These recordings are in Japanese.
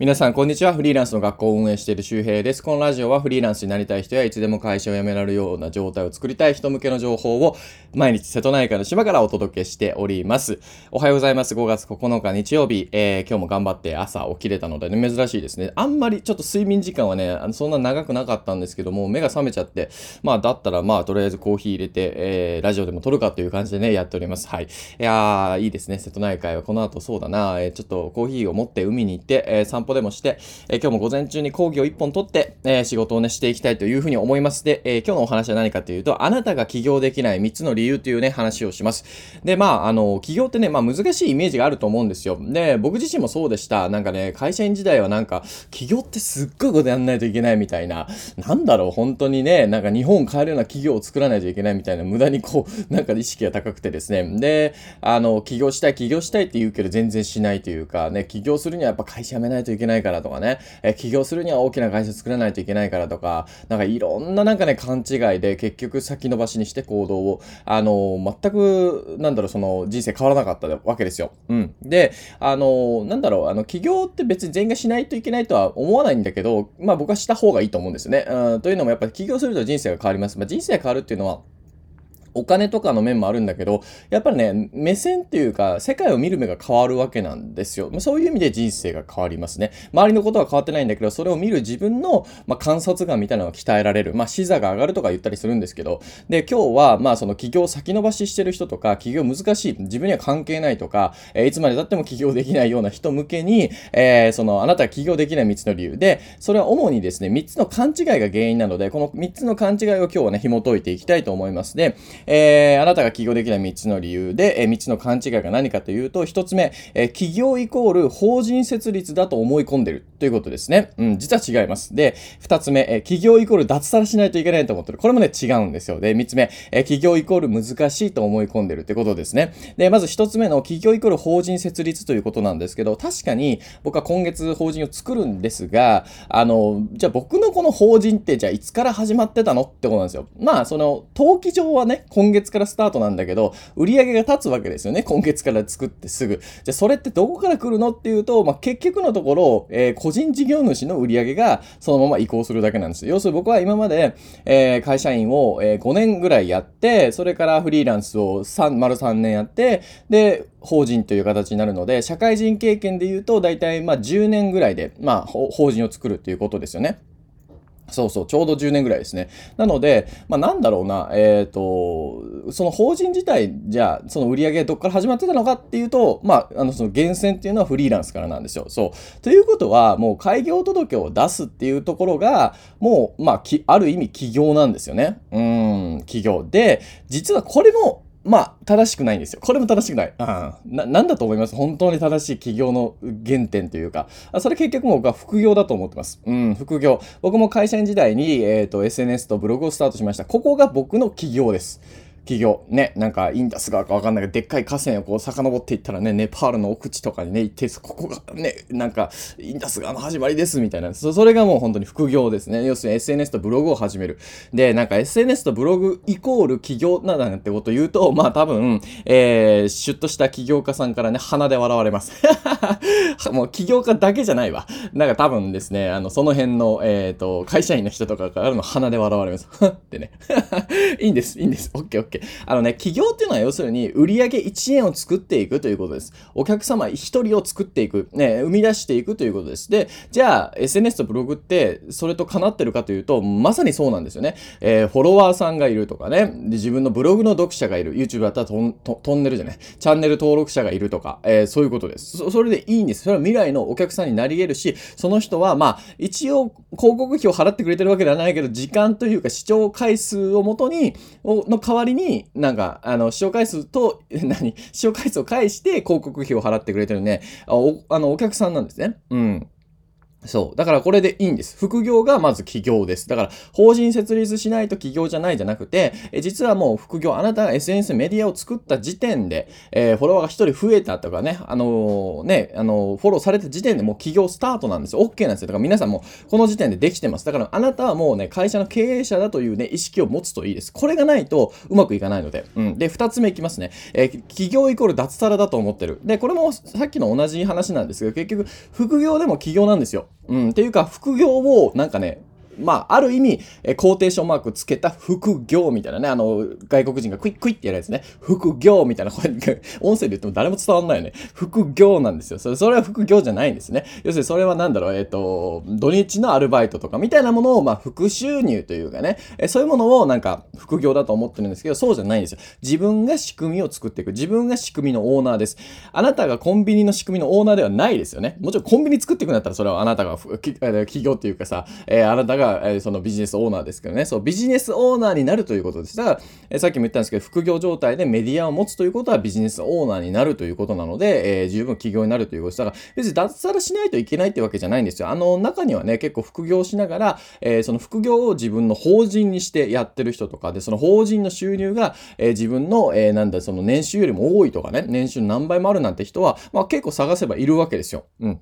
皆さん、こんにちは。フリーランスの学校を運営している周平です。このラジオはフリーランスになりたい人やいつでも会社を辞められるような状態を作りたい人向けの情報を毎日瀬戸内海の島からお届けしております。おはようございます。5月9日日曜日、えー、今日も頑張って朝起きれたので、ね、珍しいですね。あんまりちょっと睡眠時間はね、そんな長くなかったんですけども、目が覚めちゃって、まあだったらまあとりあえずコーヒー入れて、えー、ラジオでも撮るかという感じでね、やっております。はい。いやー、いいですね。瀬戸内海はこの後そうだな、えー、ちょっとコーヒーを持って海に行って、えー、歩でもして、えー、今日も午前中に講義を1本取って、えー、仕事をね、していきたいというふうに思います。で、えー、今日のお話は何かというと、あなたが起業できない3つの理由というね、話をします。で、まあ、あの、起業ってね、まあ難しいイメージがあると思うんですよ。で、僕自身もそうでした。なんかね、会社員時代はなんか、起業ってすっごいことやんないといけないみたいな、なんだろう、本当にね、なんか日本を変えるような企業を作らないといけないみたいな、無駄にこう、なんか意識が高くてですね。で、あの、起業したい、起業したいって言うけど全然しないというか、ね、起業するにはやっぱ会社辞めないといけないけないからとかね、え起業するには大きな会社作らないといけないからとか、なんかいろんななんかね、勘違いで結局先延ばしにして行動を、あの、全く、なんだろう、その人生変わらなかったわけですよ。うん。で、あの、なんだろう、あの、起業って別に全員がしないといけないとは思わないんだけど、まあ僕はした方がいいと思うんですよね。うん、というのもやっぱり起業すると人生が変わります。まあ人生が変わるっていうのは、お金とかの面もあるんだけど、やっぱりね、目線っていうか、世界を見る目が変わるわけなんですよ。ま、そういう意味で人生が変わりますね。周りのことは変わってないんだけど、それを見る自分の、まあ、観察眼みたいなのが鍛えられる。まあ、視座が上がるとか言ったりするんですけど、で、今日は、まあ、その起業先延ばししてる人とか、起業難しい、自分には関係ないとか、えー、いつまで経っても起業できないような人向けに、えー、その、あなたが起業できない3つの理由で、それは主にですね、3つの勘違いが原因なので、この3つの勘違いを今日はね、紐解いていきたいと思います。で、えー、あなたが起業できない3つの理由で、えー、3つの勘違いが何かというと、1つ目、えー、起業イコール法人設立だと思い込んでる。ということですね。うん、実は違います。で、2つ目、えー、起業イコール脱サラしないといけないと思ってる。これもね、違うんですよ。で、3つ目、えー、起業イコール難しいと思い込んでるってことですね。で、まず1つ目の起業イコール法人設立ということなんですけど、確かに僕は今月法人を作るんですが、あの、じゃあ僕のこの法人ってじゃあいつから始まってたのってことなんですよ。まあ、その、登記上はね、今月からスタートなんだけど、売り上げが立つわけですよね。今月から作ってすぐ。じゃあそれってどこから来るのっていうと、まあ、結局のところ、えー、個人事業主の売り上げがそのまま移行するだけなんです。要するに僕は今まで、えー、会社員を、えー、5年ぐらいやって、それからフリーランスを3、丸3年やって、で、法人という形になるので、社会人経験で言うと、大体まあ10年ぐらいで、まあ、法人を作るということですよね。そうそう、ちょうど10年ぐらいですね。なので、まあなんだろうな、えっ、ー、と、その法人自体、じゃあ、その売り上げどっから始まってたのかっていうと、まあ、あの、その源泉っていうのはフリーランスからなんですよ。そう。ということは、もう開業届を出すっていうところが、もう、まあ、ある意味起業なんですよね。うん、起業。で、実はこれも、まあ、正しくないんですよ。これも正しくない。うん。な、なんだと思います？本当に正しい起業の原点というか。それ結局僕は副業だと思ってます。うん、副業。僕も会社員時代に、えっ、ー、と、SNS とブログをスタートしました。ここが僕の企業です。企業、ね、なんかインダス川かわかんないけど、でっかい河川をこう遡っていったらね、ネパールの奥地とかにね、行って、ここがね、なんか、インダス川の始まりですみたいな。そそれがもう本当に副業ですね。要するに SNS とブログを始める。で、なんか SNS とブログイコール企業なんてこと言うと、まあ多分、えー、シュッとした起業家さんからね、鼻で笑われます。もう起業家だけじゃないわ。なんか多分ですね、あの、その辺の、えっ、ー、と、会社員の人とかからの鼻で笑われます。ってね。いいんです、いいんです。オッケーオッケー。あのね、企業っていうのは要するに売上1円を作っていくということです。お客様1人を作っていく、ね、生み出していくということです。で、じゃあ SNS とブログってそれと叶ってるかというと、まさにそうなんですよね。えー、フォロワーさんがいるとかね、で自分のブログの読者がいる、YouTube だったらトントンネルじゃない、チャンネル登録者がいるとか、えー、そういうことですそ。それでいいんです。それは未来のお客さんになり得るし、その人はまあ、一応広告費を払ってくれてるわけではないけど、時間というか視聴回数をもとに、の代わりに、になんか、あの、視聴回数と、何？視聴回数を返して広告費を払ってくれてるね、お、あの、お客さんなんですね。うん。そう。だからこれでいいんです。副業がまず起業です。だから法人設立しないと起業じゃないじゃなくて、え実はもう副業、あなたが SNS メディアを作った時点で、えー、フォロワーが一人増えたとかね、あのー、ね、あのー、フォローされた時点でもう起業スタートなんですよ。OK なんですよ。だから皆さんもこの時点でできてます。だからあなたはもうね、会社の経営者だというね、意識を持つといいです。これがないとうまくいかないので。うん。で、二つ目いきますね。えー、起業イコール脱サラだと思ってる。で、これもさっきの同じ話なんですけど、結局、副業でも起業なんですよ。うん。っていうか、副業をなんかね、まあ、ある意味、えコーテーションマークつけた副業みたいなね、あの、外国人がクイックイってやるやつね。副業みたいな、これ、音声で言っても誰も伝わんないよね。副業なんですよ。それそれは副業じゃないんですね。要するにそれはなんだろう、えっ、ー、と、土日のアルバイトとかみたいなものを、まあ、副収入というかね、えそういうものをなんか副業だと思ってるんですけど、そうじゃないんですよ。自分が仕組みを作っていく。自分が仕組みのオーナーです。あなたがコンビニの仕組みのオーナーではないですよね。もちろんコンビニ作っていくんだったらそれはあなたが企業っていうかさ、え、あなたがえそのビジネスオーナーですけどね、そう、ビジネスオーナーになるということです。だから、えさっきも言ったんですけど、副業状態でメディアを持つということはビジネスオーナーになるということなので、えー、十分起業になるということです。だから、別に脱サラしないといけないってわけじゃないんですよ。あの、中にはね、結構副業しながら、えー、その副業を自分の法人にしてやってる人とかで、その法人の収入が、えー、自分の、えー、なんだ、その年収よりも多いとかね、年収何倍もあるなんて人は、まあ結構探せばいるわけですよ。うん。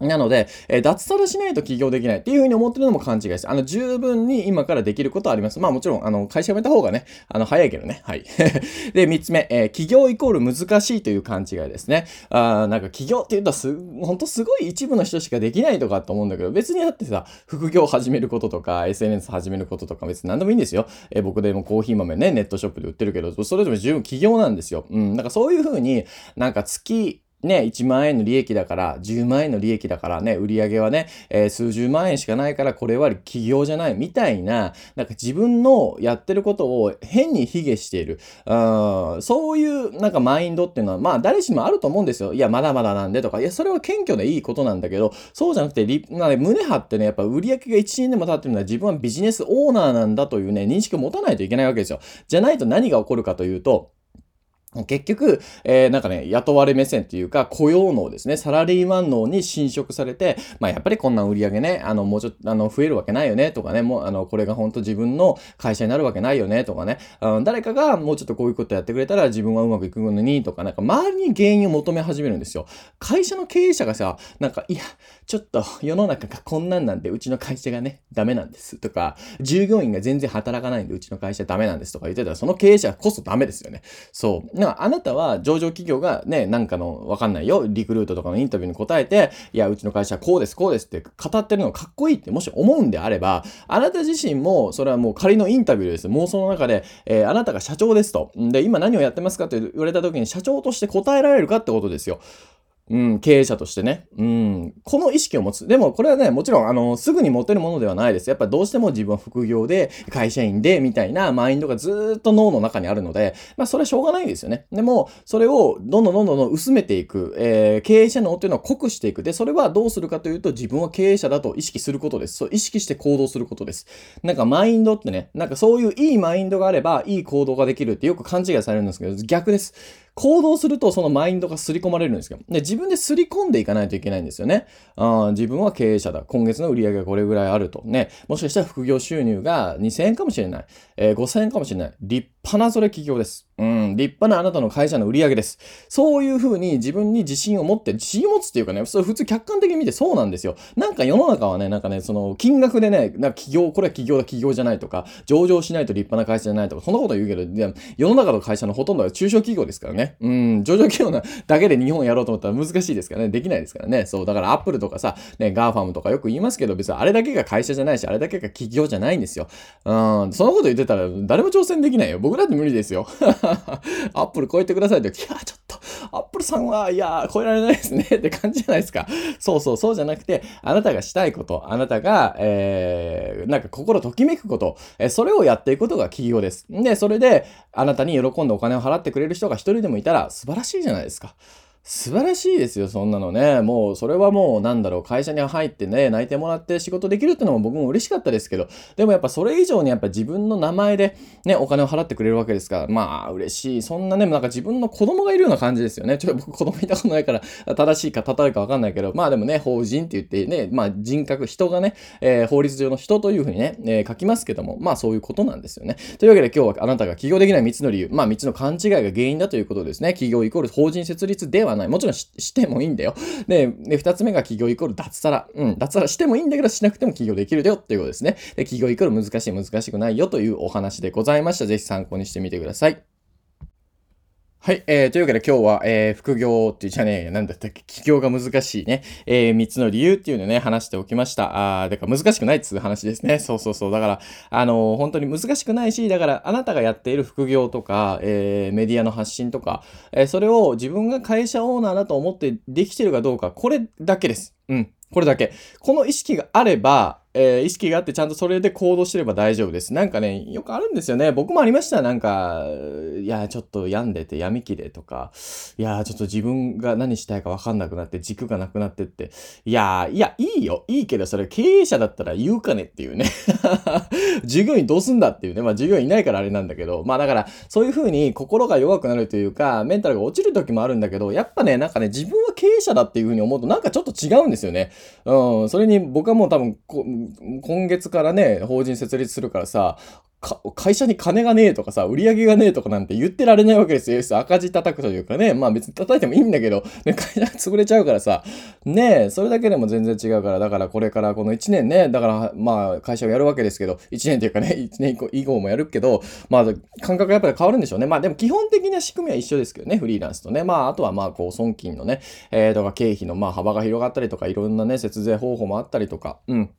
なので、えー、脱サラしないと起業できないっていうふうに思ってるのも勘違いです。あの、十分に今からできることはあります。まあもちろん、あの、会社辞めた方がね、あの、早いけどね。はい。で、三つ目、えー、起業イコール難しいという勘違いですね。あなんか起業って言うとす、ほんとすごい一部の人しかできないとかと思うんだけど、別にだってさ、副業始めることとか、SNS 始めることとか別に何でもいいんですよ。えー、僕でもコーヒー豆ね、ネットショップで売ってるけど、それでも十分起業なんですよ。うん。なんかそういうふうになんか月、ね、1万円の利益だから、10万円の利益だからね、売り上げはね、えー、数十万円しかないから、これは企業じゃないみたいな、なんか自分のやってることを変に卑下している。うん、そういうなんかマインドっていうのは、まあ誰しもあると思うんですよ。いや、まだまだなんでとか、いや、それは謙虚でいいことなんだけど、そうじゃなくて、まあ胸張ってね、やっぱ売り上げが1年でも経ってるのは自分はビジネスオーナーなんだというね、認識を持たないといけないわけですよ。じゃないと何が起こるかというと、結局、えー、なんかね、雇われ目線っていうか、雇用能ですね。サラリーマン能に侵食されて、まあやっぱりこんな売り上げね、あの、もうちょっと、あの、増えるわけないよね、とかね、もう、あの、これが本当自分の会社になるわけないよね、とかね、あの誰かがもうちょっとこういうことやってくれたら自分はうまくいくのに、とか、なんか周りに原因を求め始めるんですよ。会社の経営者がさ、なんか、いや、ちょっと世の中が こんなんなんで、うちの会社がね、ダメなんです、とか、従業員が全然働かないんで、うちの会社ダメなんです、とか言ってたら、その経営者こそダメですよね。そう。なあなたは、上場企業がね、なんかの、わかんないよ、リクルートとかのインタビューに答えて、いや、うちの会社はこうです、こうですって語ってるのがかっこいいってもし思うんであれば、あなた自身も、それはもう仮のインタビューです。妄想の中で、えー、あなたが社長ですと。で、今何をやってますかって言われた時に社長として答えられるかってことですよ。うん、経営者としてね。うん、この意識を持つ。でも、これはね、もちろん、あの、すぐに持てるものではないです。やっぱどうしても自分は副業で、会社員で、みたいなマインドがずっと脳の中にあるので、まあ、それはしょうがないですよね。でも、それをどんどんどんどん薄めていく、えー、経営者脳っていうのは濃くしていく。で、それはどうするかというと、自分は経営者だと意識することです。そう、意識して行動することです。なんか、マインドってね、なんかそういういいマインドがあれば、いい行動ができるってよく勘違いされるんですけど、逆です。行動するとそのマインドが刷り込まれるんですよ。で、自分で刷り込んでいかないといけないんですよね。あ自分は経営者だ。今月の売り上げがこれぐらいあると。ね。もしかしたら副業収入が2000円かもしれない。えー、5000円かもしれない。立派なそれ企業です。うん、立派なあなたの会社の売り上げです。そういうふうに自分に自信を持って、自信を持つっていうかね、それ普通客観的に見てそうなんですよ。なんか世の中はね、なんかね、その金額でね、なんか企業、これは企業だ、企業じゃないとか、上場しないと立派な会社じゃないとか、そんなこと言うけど、世の中の会社のほとんどは中小企業ですからね。うん、上場企業なだけで日本やろうと思ったら難しいですからね。できないですからね。そう、だからアップルとかさ、ね、 GAFAM とかよく言いますけど、別にあれだけが会社じゃないし、あれだけが企業じゃないんですよ。うん、そのこと言ってたら誰も挑戦できないよ。僕だって無理ですよ。アップル超えてくださいって、いや、ちょっと、アップルさんは、いや、超えられないですねって感じじゃないですか。そうそう、そうじゃなくて、あなたがしたいこと、あなたが、えー、なんか心ときめくこと、えー、それをやっていくことが企業です。で、それで、あなたに喜んでお金を払ってくれる人が一人でもいたら素晴らしいじゃないですか。素晴らしいですよ、そんなのね。もう、それはもう、なんだろう、会社に入ってね、泣いてもらって仕事できるってのも僕も嬉しかったですけど、でもやっぱそれ以上にやっぱ自分の名前でね、お金を払ってくれるわけですから、まあ、嬉しい。そんなね、なんか自分の子供がいるような感じですよね。ちょっと僕子供いたことないから、正しいか正しいかわかんないけど、まあでもね、法人って言ってね、まあ人格、人がね、えー、法律上の人というふうにね、えー、書きますけども、まあそういうことなんですよね。というわけで今日はあなたが起業できない3つの理由、まあ3つの勘違いが原因だということですね。起業イコール法人設立ではない。もちろんしてもいいんだよ。で、で2つ目が企業イコール脱サラ。うん、脱サラしてもいいんだけど、しなくても起業できるよっていうことですね。で、企業イコール難しい、難しくないよというお話でございました。ぜひ参考にしてみてください。はい。えー、というわけで今日は、えー、副業ってじゃねえ、なんだったっけ、起業が難しいね、えー、3つの理由っていうのをね、話しておきました。あー、だから難しくないっつう話ですね。そうそうそう。だから、あのー、本当に難しくないし、だからあなたがやっている副業とか、えー、メディアの発信とか、えー、それを自分が会社オーナーだと思ってできてるかどうか、これだけです。うん。これだけ。この意識があれば、えー、意識があってちゃんとそれで行動してれば大丈夫です。なんかね、よくあるんですよね。僕もありました。なんか、いや、ちょっと病んでて闇期でとか、いや、ちょっと自分が何したいかわかんなくなって軸がなくなってって、いや、いや、いいよ。いいけど、それ経営者だったら言うかねっていうね。従業員どうすんだっていうね。まあ、従業員いないからあれなんだけど、まあだから、そういう風に心が弱くなるというか、メンタルが落ちる時もあるんだけど、やっぱね、なんかね、自分は経営者だっていう風に思うと、なんかちょっと違うんですよね。うん、それに僕はもう多分今月からね、法人設立するからさ、会社に金がねえとかさ、売り上げがねえとかなんて言ってられないわけですよ。赤字叩くというかね。まあ別に叩いてもいいんだけど、ね、会社が潰れちゃうからさ、ねえ、それだけでも全然違うから、だからこれからこの1年ね、だからまあ会社をやるわけですけど、1年というかね、1年以降もやるけど、まあ感覚がやっぱり変わるんでしょうね。まあでも基本的な仕組みは一緒ですけどね、フリーランスとね。まああとはまあこう損金のね、えー、とか経費のまあ幅が広がったりとか、いろんなね、節税方法もあったりとか、うん。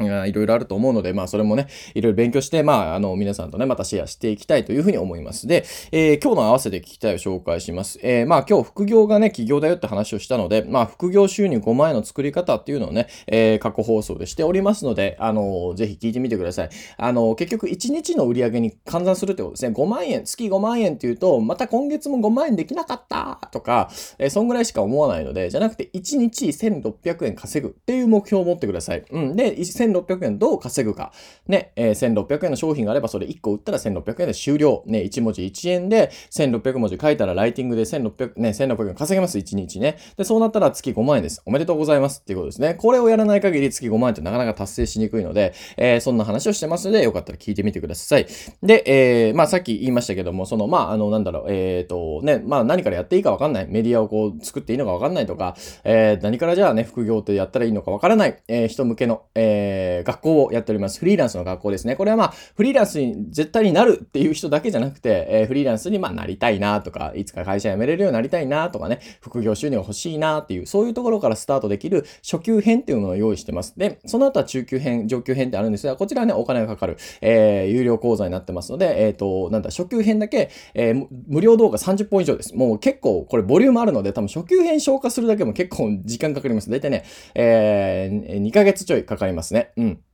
いろいろあると思うので、まあそれもね、いろいろ勉強して、まああの皆さんとね、またシェアしていきたいというふうに思います。で、えー、今日の合わせて聞きたいを紹介します。えー、まあ今日副業がね、起業だよって話をしたので、まあ副業収入5万円の作り方っていうのをね、えー、過去放送でしておりますので、あのぜひ聞いてみてください。あの結局1日の売り上げに換算するってことですね。5万円、月5万円っていうと、また今月も5万円できなかったとか、えー、そんぐらいしか思わないので、じゃなくて1日1600円稼ぐっていう目標を持ってください。うん。で、1600円どう稼ぐか。ね、えー、1600円の商品があればそれ1個売ったら1600円で終了。ね、1文字1円で1600文字書いたらライティングで1600、ね、1600円稼げます、1日ね。で、そうなったら月5万円です。おめでとうございますっていうことですね。これをやらない限り月5万円ってなかなか達成しにくいので、えー、そんな話をしてますので、よかったら聞いてみてください。で、えー、まあさっき言いましたけども、その、まああの、なんだろう、えっ、ー、と、ね、まあ何からやっていいかわかんない。メディアをこう作っていいのかわかんないとか、えー、何からじゃあね、副業ってやったらいいのかわからない、えー、人向けの、えー、学校をやっております。フリーランスの学校ですね。これはまあ、フリーランスに絶対になるっていう人だけじゃなくて、えー、フリーランスにまあなりたいなとか、いつか会社辞めれるようになりたいなとかね、副業収入欲しいなっていう、そういうところからスタートできる初級編っていうものを用意してます。で、その後は中級編、上級編ってあるんですが、こちらはね、お金がかかる、えー、有料講座になってますので、えっ、ー、と、なんだ、初級編だけ、えー、無料動画30本以上です。もう結構、これボリュームあるので、多分初級編消化するだけも結構時間かかります。大体ね、えー、2ヶ月ちょいかかりますね。うん。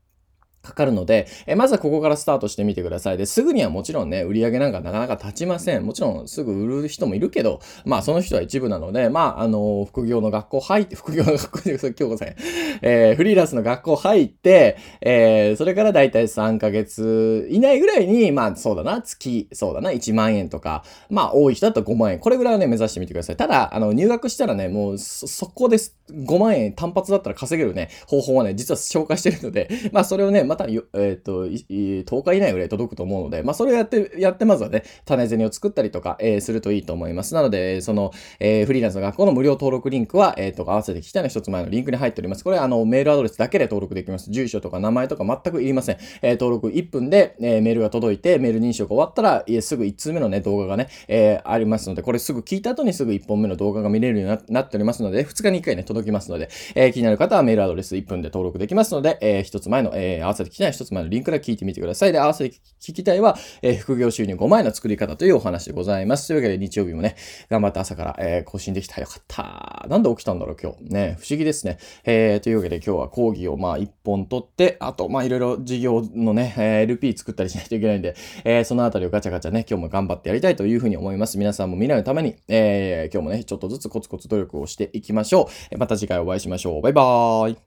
かかるので、えまずはここからスタートしてみてください。で、すぐにはもちろんね、売り上げなんかなかなか立ちません。もちろんすぐ売る人もいるけど、まあその人は一部なので、まああの副業の学校入って、副業の学校で、今日ごめん、えー、フリーランスの学校入って、えー、それからだいたい3ヶ月以内ぐらいに、まあそうだな、月、そうだな、1万円とか、まあ多い人だと5万円。これぐらいはね、目指してみてください。ただ、あの、入学したらね、もうそ、そこです。5万円単発だったら稼げるね、方法はね、実は紹介してるので、まあそれをね、また、えっ、ー、と、10日以内ぐらい届くと思うので、まあ、それをやって、やってまずはね、種銭を作ったりとか、えー、するといいと思います。なので、その、えー、フリーランスの学校の無料登録リンクは、えっ、ー、と、合わせて聞きたいの一つ前のリンクに入っております。これ、あの、メールアドレスだけで登録できます。住所とか名前とか全くいりません。えー、登録1分で、えー、メールが届いて、メール認証が終わったら、いえ、すぐ1通目のね、動画がね、えー、ありますので、これすぐ聞いた後にすぐ1本目の動画が見れるようになっておりますので、2日に1回ね、届きますので、えー、気になる方はメールアドレス1分で登録できますので、えー、1つ前の、えー、合わせてできたい一つ前のリンクから聞いてみてください。で、合わせて聞きたいは、えー副業収入5万円の作り方というお話でございます。というわけで日曜日もね、頑張って朝から、えー更新できた。よかった。なんで起きたんだろう、今日。ね、不思議ですね。えーというわけで今日は講義をまあ1本取って、あと、まあいろいろ事業のね、え LP 作ったりしないといけないんで、えそのあたりをガチャガチャね、今日も頑張ってやりたいというふうに思います。皆さんも未来のために、え今日もね、ちょっとずつコツコツ努力をしていきましょう。また次回お会いしましょう。バイバーイ。